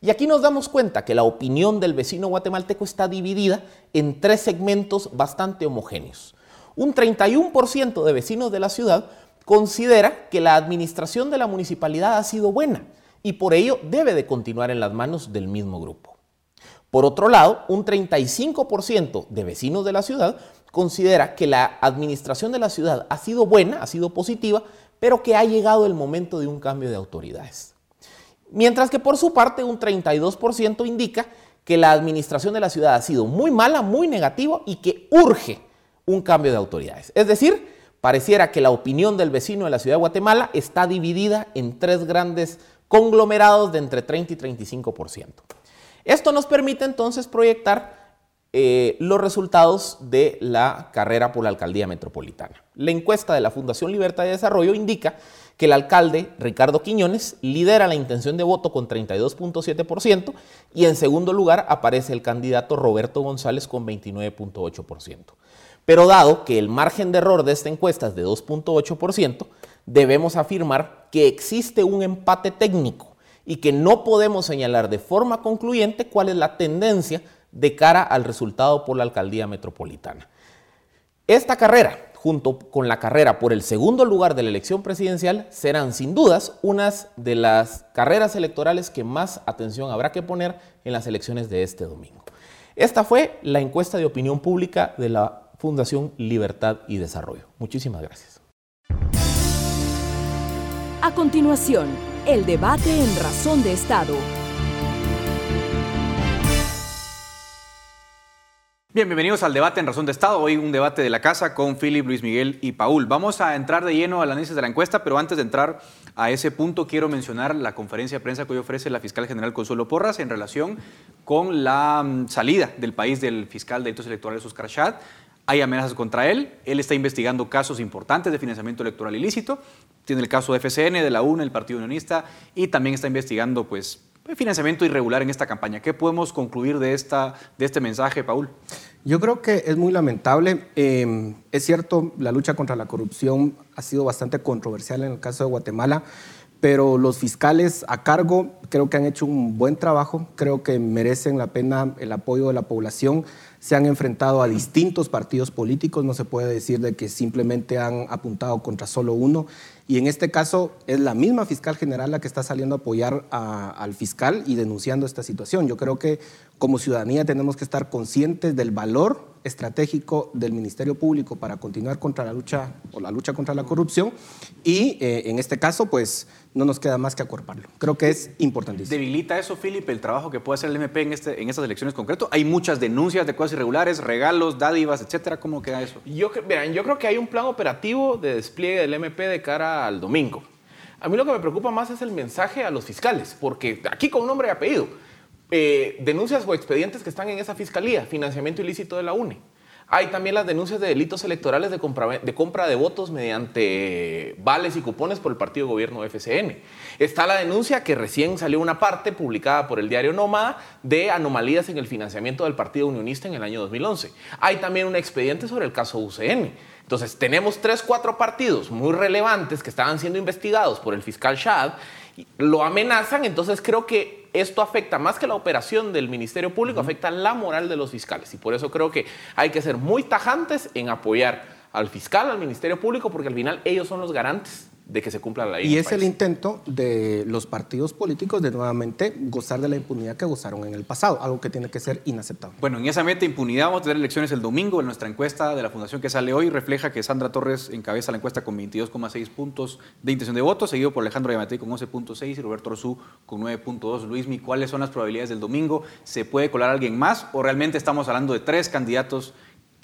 Y aquí nos damos cuenta que la opinión del vecino guatemalteco está dividida en tres segmentos bastante homogéneos. Un 31% de vecinos de la ciudad considera que la administración de la municipalidad ha sido buena y por ello debe de continuar en las manos del mismo grupo. Por otro lado, un 35% de vecinos de la ciudad considera que la administración de la ciudad ha sido buena, ha sido positiva, pero que ha llegado el momento de un cambio de autoridades. Mientras que por su parte un 32% indica que la administración de la ciudad ha sido muy mala, muy negativa y que urge un cambio de autoridades. Es decir, pareciera que la opinión del vecino de la ciudad de Guatemala está dividida en tres grandes conglomerados de entre 30 y 35%. Esto nos permite entonces proyectar eh, los resultados de la carrera por la alcaldía metropolitana. La encuesta de la Fundación Libertad y Desarrollo indica que el alcalde Ricardo Quiñones lidera la intención de voto con 32.7% y en segundo lugar aparece el candidato Roberto González con 29.8%. Pero dado que el margen de error de esta encuesta es de 2.8%, debemos afirmar que existe un empate técnico y que no podemos señalar de forma concluyente cuál es la tendencia de cara al resultado por la alcaldía metropolitana. Esta carrera, junto con la carrera por el segundo lugar de la elección presidencial, serán sin dudas unas de las carreras electorales que más atención habrá que poner en las elecciones de este domingo. Esta fue la encuesta de opinión pública de la Fundación Libertad y Desarrollo. Muchísimas gracias. A continuación, el debate en Razón de Estado. Bien, bienvenidos al debate en Razón de Estado. Hoy un debate de la casa con Philip, Luis Miguel y Paul. Vamos a entrar de lleno al análisis de la encuesta, pero antes de entrar a ese punto quiero mencionar la conferencia de prensa que hoy ofrece la fiscal general Consuelo Porras en relación con la mm, salida del país del fiscal de delitos electorales Oscar Schad. Hay amenazas contra él. Él está investigando casos importantes de financiamiento electoral ilícito. Tiene el caso de FCN, de la UNA, el Partido Unionista, y también está investigando pues, financiamiento irregular en esta campaña. ¿Qué podemos concluir de, esta, de este mensaje, Paul? Yo creo que es muy lamentable. Em, es cierto, la lucha contra la corrupción ha sido bastante controversial en el caso de Guatemala, pero los fiscales a cargo creo que han hecho un buen trabajo, creo que merecen la pena el apoyo de la población se han enfrentado a distintos partidos políticos, no se puede decir de que simplemente han apuntado contra solo uno. Y en este caso es la misma fiscal general la que está saliendo a apoyar al fiscal y denunciando esta situación. Yo creo que como ciudadanía tenemos que estar conscientes del valor estratégico del Ministerio Público para continuar contra la lucha o la lucha contra la corrupción y eh, en este caso pues no nos queda más que acuerparlo. Creo que es importantísimo. ¿Debilita eso, Felipe, el trabajo que puede hacer el MP en, este, en estas elecciones concreto? Hay muchas denuncias de cosas irregulares, regalos, dádivas, etcétera. ¿Cómo queda eso? Yo, yo creo que hay un plan operativo de despliegue del MP de cara al domingo. A mí lo que me preocupa más es el mensaje a los fiscales, porque aquí con nombre y apellido eh, denuncias o expedientes que están en esa fiscalía, financiamiento ilícito de la UNE. Hay también las denuncias de delitos electorales de compra, de compra, de votos mediante vales y cupones por el partido gobierno FCN. Está la denuncia que recién salió una parte publicada por el diario Nómada de anomalías en el financiamiento del partido unionista en el año 2011. Hay también un expediente sobre el caso UCN. Entonces, tenemos tres, cuatro partidos muy relevantes que estaban siendo investigados por el fiscal Shad, lo amenazan, entonces creo que esto afecta más que la operación del Ministerio Público, afecta la moral de los fiscales. Y por eso creo que hay que ser muy tajantes en apoyar al fiscal, al Ministerio Público, porque al final ellos son los garantes de que se cumpla la ley. Y es el intento de los partidos políticos de nuevamente gozar de la impunidad que gozaron en el pasado, algo que tiene que ser inaceptable. Bueno, en esa meta impunidad vamos a tener elecciones el domingo. En nuestra encuesta de la Fundación que sale hoy refleja que Sandra Torres encabeza la encuesta con 22,6 puntos de intención de voto, seguido por Alejandro Yamatei con 11,6 y Roberto Orzú con 9,2. Luismi, ¿cuáles son las probabilidades del domingo? ¿Se puede colar alguien más o realmente estamos hablando de tres candidatos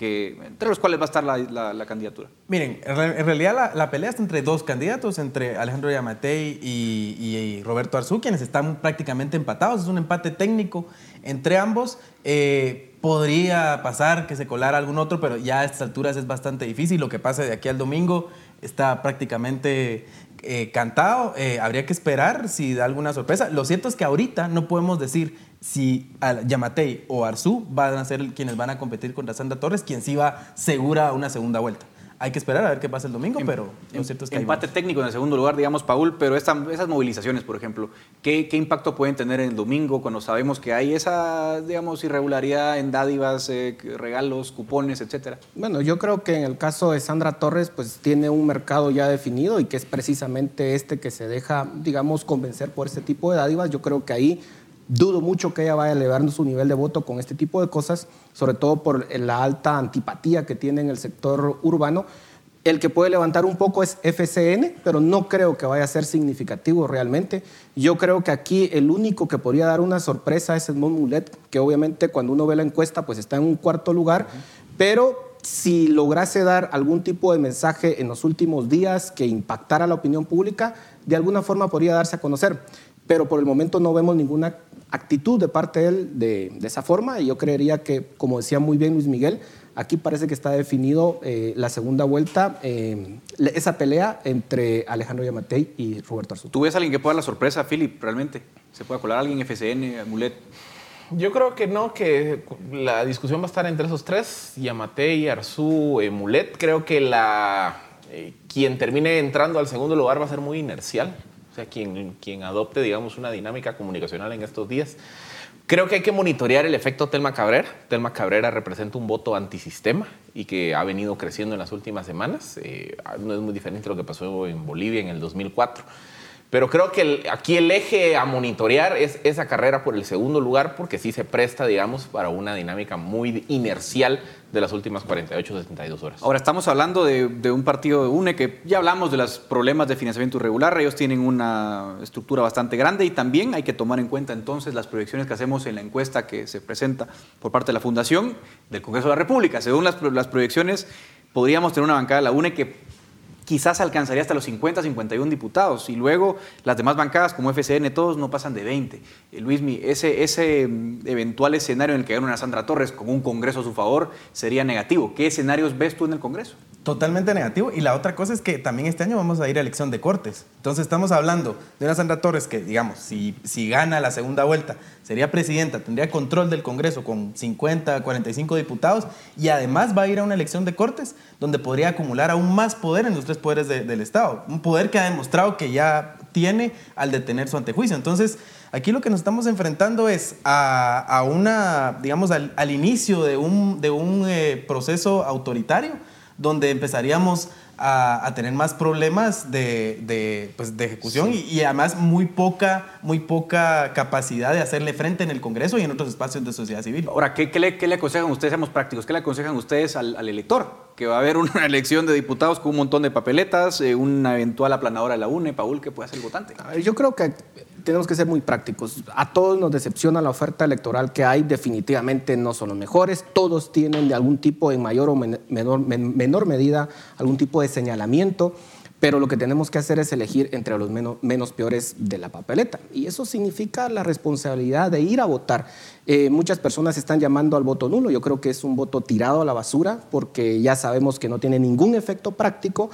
entre los cuales va a estar la, candidatura. Miren, en realidad la, pelea está entre dos candidatos, entre Alejandro Yamatei y, Roberto Arzú, quienes están prácticamente empatados. Es un empate técnico entre ambos. Eh, podría pasar que se colara algún otro, pero ya a estas alturas es bastante difícil. Lo que pase de aquí al domingo está prácticamente eh, cantado. Eh, habría que esperar si da alguna sorpresa. Lo cierto es que ahorita no podemos decir si Yamatei o Arzú van a ser quienes van a competir contra Sandra Torres, quien sí va segura a una segunda vuelta. Hay que esperar a ver qué pasa el domingo, em, pero lo cierto es que Empate técnico en el segundo lugar, digamos, Paul, pero esas movilizaciones, por ejemplo, ¿qué, impacto pueden tener en el domingo cuando sabemos que hay esa, digamos, irregularidad en dádivas, eh, regalos, cupones, etcétera? Bueno, yo creo que en el caso de Sandra Torres, pues tiene un mercado ya definido y que es precisamente este que se deja, digamos, convencer por este tipo de dádivas. Yo creo que ahí Dudo mucho que ella vaya elevando su nivel de voto con este tipo de cosas, sobre todo por la alta antipatía que tiene en el sector urbano. El que puede levantar un poco es FCN, pero no creo que vaya a ser significativo realmente. Yo creo que aquí el único que podría dar una sorpresa es el Mulet, que obviamente cuando uno ve la encuesta pues está en un cuarto lugar, pero si lograse dar algún tipo de mensaje en los últimos días que impactara la opinión pública, de alguna forma podría darse a conocer. Pero por el momento no vemos ninguna actitud de parte de él de, esa forma y yo creería que, como decía muy bien Luis Miguel, Aquí parece que está definido eh, la segunda vuelta, eh, esa pelea entre Alejandro Yamatei y Roberto Arzú. ¿Tú ves a alguien que pueda dar la sorpresa, Philip, realmente? ¿Se puede colar alguien FCN, Amulet? Yo creo que no, que la discusión va a estar entre esos tres, Yamatei, Arzú, Mulet. Creo que la, eh, quien termine entrando al segundo lugar va a ser muy inercial, sea, quien, quien adopte, digamos, una dinámica comunicacional en estos días. Creo que hay que monitorear el efecto Telma Cabrera. Telma Cabrera representa un voto antisistema y que ha venido creciendo en las últimas semanas. Eh, no es muy diferente a lo que pasó en Bolivia en el 2004. Pero creo que aquí el eje a monitorear es esa carrera por el segundo lugar, porque sí se presta, digamos, para una dinámica muy inercial de las últimas 48, 72 horas. Ahora, estamos hablando de, un partido de UNE que ya hablamos de los problemas de financiamiento irregular. Ellos tienen una estructura bastante grande y también hay que tomar en cuenta entonces las proyecciones que hacemos en la encuesta que se presenta por parte de la Fundación del Congreso de la República. Según las, las proyecciones, podríamos tener una bancada de la UNE que quizás alcanzaría hasta los 50, 51 diputados. Y luego las demás bancadas, como FCN, todos no pasan de 20. Eh, Luismi, ese, ese mm, eventual escenario en el que gana una Sandra Torres con un Congreso a su favor sería negativo. ¿Qué escenarios ves tú en el Congreso? Totalmente negativo. Y la otra cosa es que también este año vamos a ir a elección de cortes. Entonces estamos hablando de una Sandra Torres que, digamos, si, si gana la segunda vuelta, sería presidenta, tendría control del Congreso con 50, 45 diputados y además va a ir a una elección de cortes donde podría acumular aún más poder en los tres poderes del Estado. Un poder que ha demostrado que ya tiene al detener su antejuicio. Entonces, aquí lo que nos estamos enfrentando es a, una, digamos, al, inicio de un, de un eh, proceso autoritario donde empezaríamos a, tener más problemas de, de, pues, de ejecución y, además muy poca, muy poca capacidad de hacerle frente en el Congreso y en otros espacios de sociedad civil. Ahora, ¿qué, qué, le, qué le, aconsejan ustedes, seamos prácticos, qué le aconsejan ustedes al, al, elector? Que va a haber una [LAUGHS] elección de diputados con un montón de papeletas, eh, una eventual aplanadora de la UNE, Paul, que puede ser el votante. Yo creo que tenemos que ser muy prácticos. A todos nos decepciona la oferta electoral que hay, definitivamente no son los mejores, todos tienen de algún tipo, en mayor o menor, menor medida, algún tipo de señalamiento, pero lo que tenemos que hacer es elegir entre los menos, menos peores de la papeleta. Y eso significa la responsabilidad de ir a votar. Eh, muchas personas están llamando al voto nulo. Yo creo que es un voto tirado a la basura porque ya sabemos que no tiene ningún efecto práctico,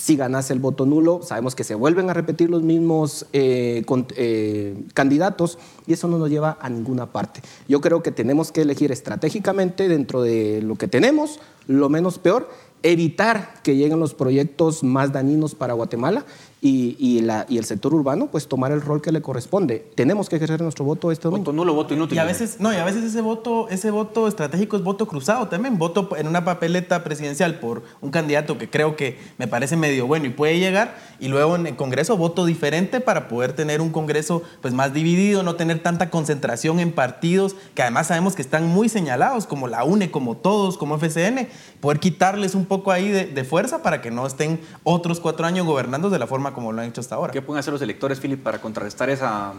si ganase el voto nulo, sabemos que se vuelven a repetir los mismos eh, eh, candidatos y eso no nos lleva a ninguna parte. Yo creo que tenemos que elegir estratégicamente dentro de lo que tenemos, lo menos peor, evitar que lleguen los proyectos más dañinos para Guatemala y, la, y, el sector urbano, pues tomar el rol que le corresponde. Tenemos que ejercer nuestro voto este domingo. Voto nulo, voto inútil. Y a veces, no, y a veces ese voto, ese voto estratégico es voto cruzado también. Voto en una papeleta presidencial por un candidato que creo que me parece medio bueno y puede llegar, y luego en el Congreso voto diferente para poder tener un Congreso pues más dividido, no tener tanta concentración en partidos que además sabemos que están muy señalados, como la UNE, como todos, como FCN, poder quitarles un poco ahí de, de fuerza para que no estén otros cuatro años gobernando de la forma como lo han hecho hasta ahora. ¿Qué pueden hacer los electores, Philip, para contrarrestar esa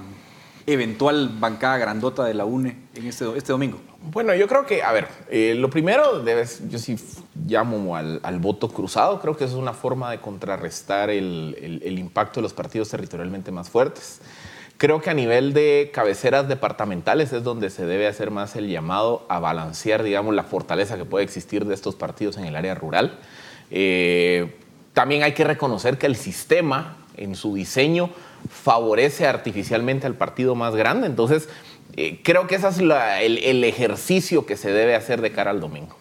eventual bancada grandota de la UNE en este, este domingo? Bueno, yo creo que, a ver, eh, lo primero, debes, yo sí llamo al, voto cruzado, creo que es una forma de contrarrestar el, el, impacto de los partidos territorialmente más fuertes. Creo que a nivel de cabeceras departamentales es donde se debe hacer más el llamado a balancear, digamos, la fortaleza que puede existir de estos partidos en el área rural. Eh, también hay que reconocer que el sistema en su diseño favorece artificialmente al partido más grande. Entonces, eh, creo que ese es el, ejercicio que se debe hacer de cara al domingo.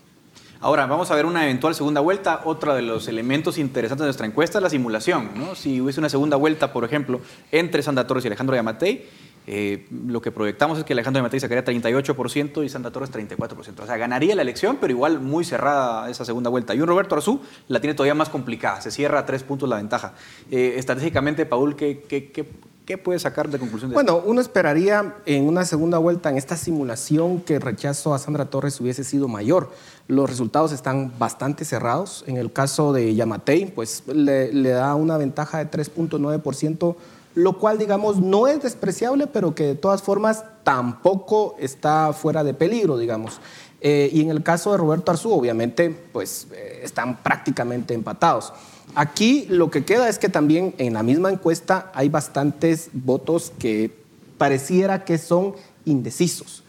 Ahora, vamos a ver una eventual segunda vuelta. Otro de los elementos interesantes de nuestra encuesta es la simulación. Si hubiese una segunda vuelta, por ejemplo, entre Sandra Torres y Alejandro Yamatei, eh, lo que proyectamos es que Alejandro de Matei sacaría 38% y Santa Torres 34%. O sea, ganaría la elección, pero igual muy cerrada esa segunda vuelta. Y un Roberto Arzú la tiene todavía más complicada, se cierra a tres puntos la ventaja. Eh, estratégicamente, Paul, ¿qué, qué, qué, puede sacar de conclusión de Bueno, uno esperaría en una segunda vuelta, en esta simulación, que el rechazo a Sandra Torres hubiese sido mayor. Los resultados están bastante cerrados. En el caso de Yamatei, pues le da una ventaja de 3.9% lo cual, digamos, no es despreciable, pero que de todas formas tampoco está fuera de peligro, digamos. Eh, y en el caso de Roberto Arzú, obviamente, pues eh, están prácticamente empatados. Aquí lo que queda es que también en la misma encuesta hay bastantes votos que pareciera que son indecisos.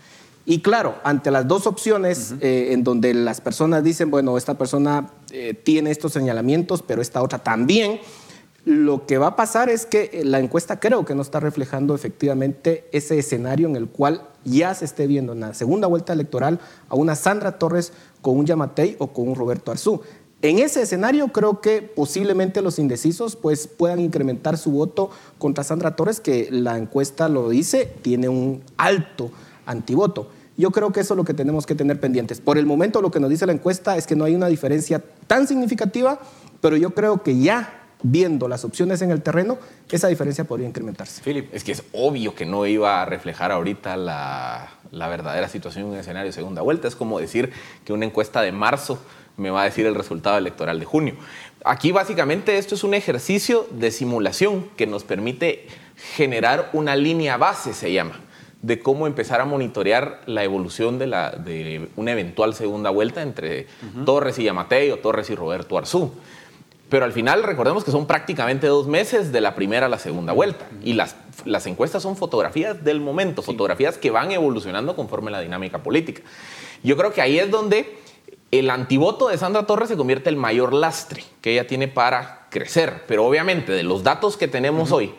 Y claro, ante las dos opciones eh, en donde las personas dicen, bueno, esta persona tiene estos señalamientos, pero esta otra también, lo que va a pasar es que eh, la encuesta creo que no está reflejando efectivamente ese escenario en el cual ya se esté viendo en la segunda vuelta electoral a una Sandra Torres con un Yamatei o con un Roberto Arzú. En ese escenario creo que posiblemente los indecisos pues, puedan incrementar su voto contra Sandra Torres, que la encuesta lo dice, tiene un alto antivoto. Yo creo que eso es lo que tenemos que tener pendientes. Por el momento lo que nos dice la encuesta es que no hay una diferencia tan significativa, pero yo creo que ya viendo las opciones en el terreno, esa diferencia podría incrementarse. Philip, es que es obvio que no iba a reflejar ahorita la, la verdadera situación en un escenario de segunda vuelta. Es como decir que una encuesta de marzo me va a decir el resultado electoral de junio. Aquí básicamente esto es un ejercicio de simulación que nos permite generar una línea base, se llama, de cómo empezar a monitorear la evolución de, la, de una eventual segunda vuelta entre Torres y Yamatei o Torres y Roberto Arzú. Pero al final recordemos que son prácticamente dos meses de la primera a la segunda vuelta. Y las, las encuestas son fotografías del momento, fotografías que van evolucionando conforme la dinámica política. Yo creo que ahí es donde el antivoto de Sandra Torres se convierte en el mayor lastre que ella tiene para crecer. Pero obviamente de los datos que tenemos hoy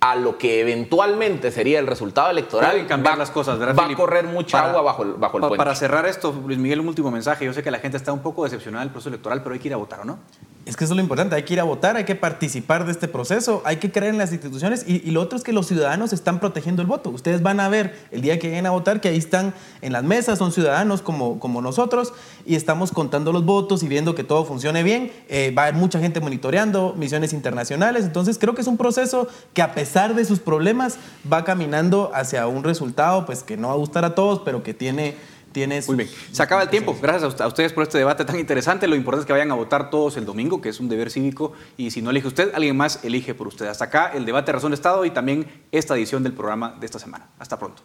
a lo que eventualmente sería el resultado electoral, Pueden cambiar las cosas, ¿verdad, va a correr mucha Para- agua bajo el, bajo el Pa- puente. Para cerrar esto, Luis Miguel, un último mensaje. Yo sé que la gente está un poco decepcionada del proceso electoral, pero hay que ir a votar, ¿o no? Es que eso es lo importante, hay que ir a votar, hay que participar de este proceso, hay que creer en las instituciones y, lo otro es que los ciudadanos están protegiendo el voto. Ustedes van a ver el día que lleguen a votar que ahí están en las mesas, son ciudadanos como, como nosotros y estamos contando los votos y viendo que todo funcione bien. Eh, va a haber mucha gente monitoreando, misiones internacionales, entonces creo que es un proceso que a pesar de sus problemas va caminando hacia un resultado pues que no va a gustar a todos, pero que tiene... Muy bien. Se acaba el tiempo. Gracias a ust- a ustedes por este debate tan interesante. Lo importante es que vayan a votar todos el domingo, que es un deber cívico. Y si no elige usted, alguien más elige por usted. Hasta acá el debate Razón de Estado y también esta edición del programa de esta semana. Hasta pronto.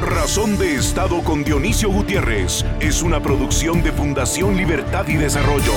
Razón de Estado con Dionisio Gutiérrez es una producción de Fundación Libertad y Desarrollo.